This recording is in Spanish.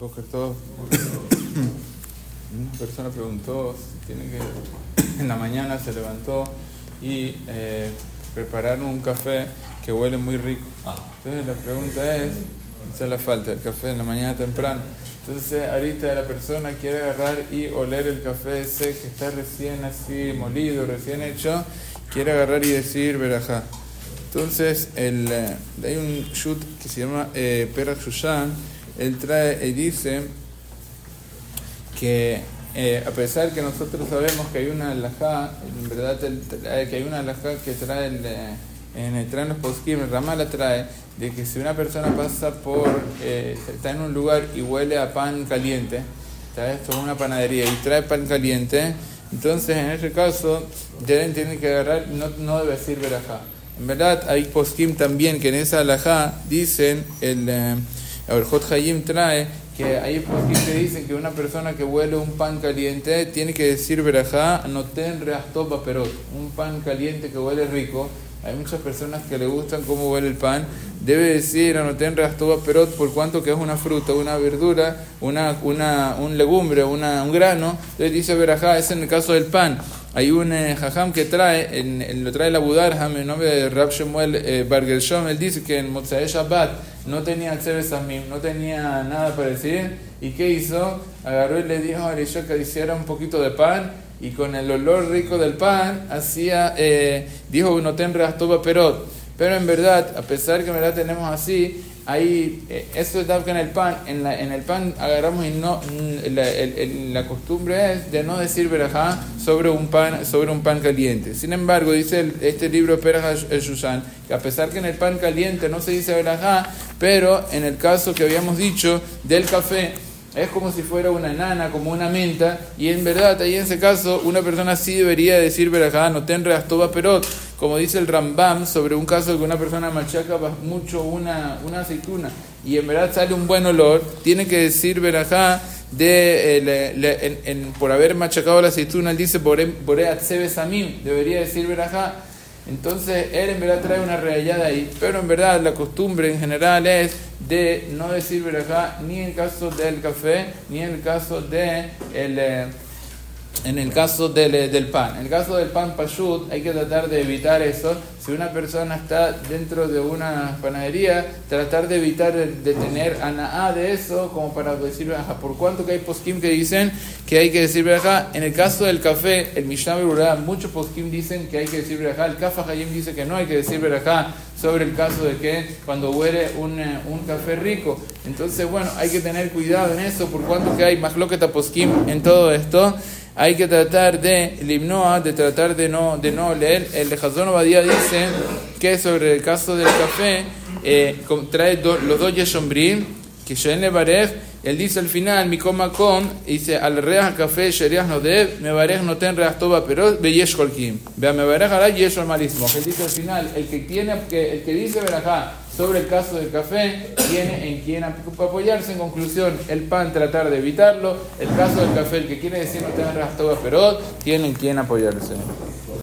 Una persona preguntó si tiene que. En la mañana se levantó y eh, prepararon un café que huele muy rico. Entonces la pregunta es: es la falta, el café en la mañana temprano. Entonces ahorita la persona quiere agarrar y oler el café ese que está recién así molido, recién hecho, quiere agarrar y decir verajá. Entonces el, eh, hay un shoot que se llama eh, Shushan, él trae y dice que eh, a pesar que nosotros sabemos que hay una alajá, en verdad el- que hay una alajá que trae el, eh, en el traen los poskim, el Ramala trae, de que si una persona pasa por, eh, está en un lugar y huele a pan caliente, está esto en una panadería y trae pan caliente, entonces en ese caso deben tiene que agarrar, no, no debe decir verajá. En verdad hay poskim también que en esa alajá dicen, el Aberjot Hayim trae que hay que dicen que una persona que huele un pan caliente tiene que decir verajá, no ten reastoba perot, un pan caliente que huele rico. Hay muchas personas que le gustan cómo huele el pan. Debe decir anoten reastoba perot por cuanto que es una fruta, una verdura, una, una, un legumbre, una, un grano. Entonces dice verajá, es en el caso del pan. Hay un eh, jajam que trae, en, en- lo trae la Budarham, en nombre de Rab Shemuel eh, Bar Gershom, él dice que en Motzai Shabbat no tenía Tzeve Samim, no tenía nada para decir. ¿Y qué hizo? Agarró y le dijo a Elisha que hiciera un poquito de pan y con el olor rico del pan hacía, eh, dijo, no ten reastoba perot. Pero en verdad, a pesar que en verdad tenemos así, hay, eh, eso es en el pan, en, la, en el pan agarramos y no, mm, la, el- la costumbre es de no decir verajá sobre un pan, sobre un pan caliente. Sin embargo, dice el- este libro Peraj el Shushan, que a pesar que en el pan caliente no se dice verajá, pero en el caso que habíamos dicho del café, es como si fuera una nana, como una menta, y en verdad, ahí en ese caso, una persona sí debería decir verajá, no ten reastoba perot, como dice el Rambam, sobre un caso de que una persona machaca mucho una, una aceituna, y en verdad sale un buen olor, tiene que decir verajá de, eh, por haber machacado la aceituna, él dice, borea tsebe samim, debería decir verajá, entonces él en verdad trae una reallada ahí, pero en verdad la costumbre en general es de no decir verajá ni en caso del café, ni en el caso de el, eh, en el caso del, eh, del pan. En el caso del pan pashut hay que tratar de evitar eso. Si una persona está dentro de una panadería, tratar de evitar de, tener anaá de eso, como para decir verajá. Por cuanto que hay poskim que dicen que hay que decir verajá. En el caso del café, el Mishnah Berurah, muchos poskim dicen que hay que decir verajá. El Kafa Hayim dice que no hay que decir verajá sobre el caso de que cuando huele un, eh, un café rico. Entonces, bueno, hay que tener cuidado en eso, por cuanto que hay más loqueta poskim en todo esto. Hay que tratar de limnoa, de tratar de no, de no leer. El de Hazón Obadía dice que sobre el caso del café, eh, trae do- los dos Yeshombrim, que Shen le Barej, él dice al final, mi coma com, dice, al reas café, sherias no dev, me barej no ten reas toba, pero veyesh kolkim. Vea, me barej hará yesh malismo. Él dice al final, el que tiene, el que dice verajá sobre el caso del café, tiene en quien ap- apoyarse. En conclusión, el pan tratar de evitarlo. El caso del café, el que quiere decir no ten reas toba, pero tiene en quien apoyarse.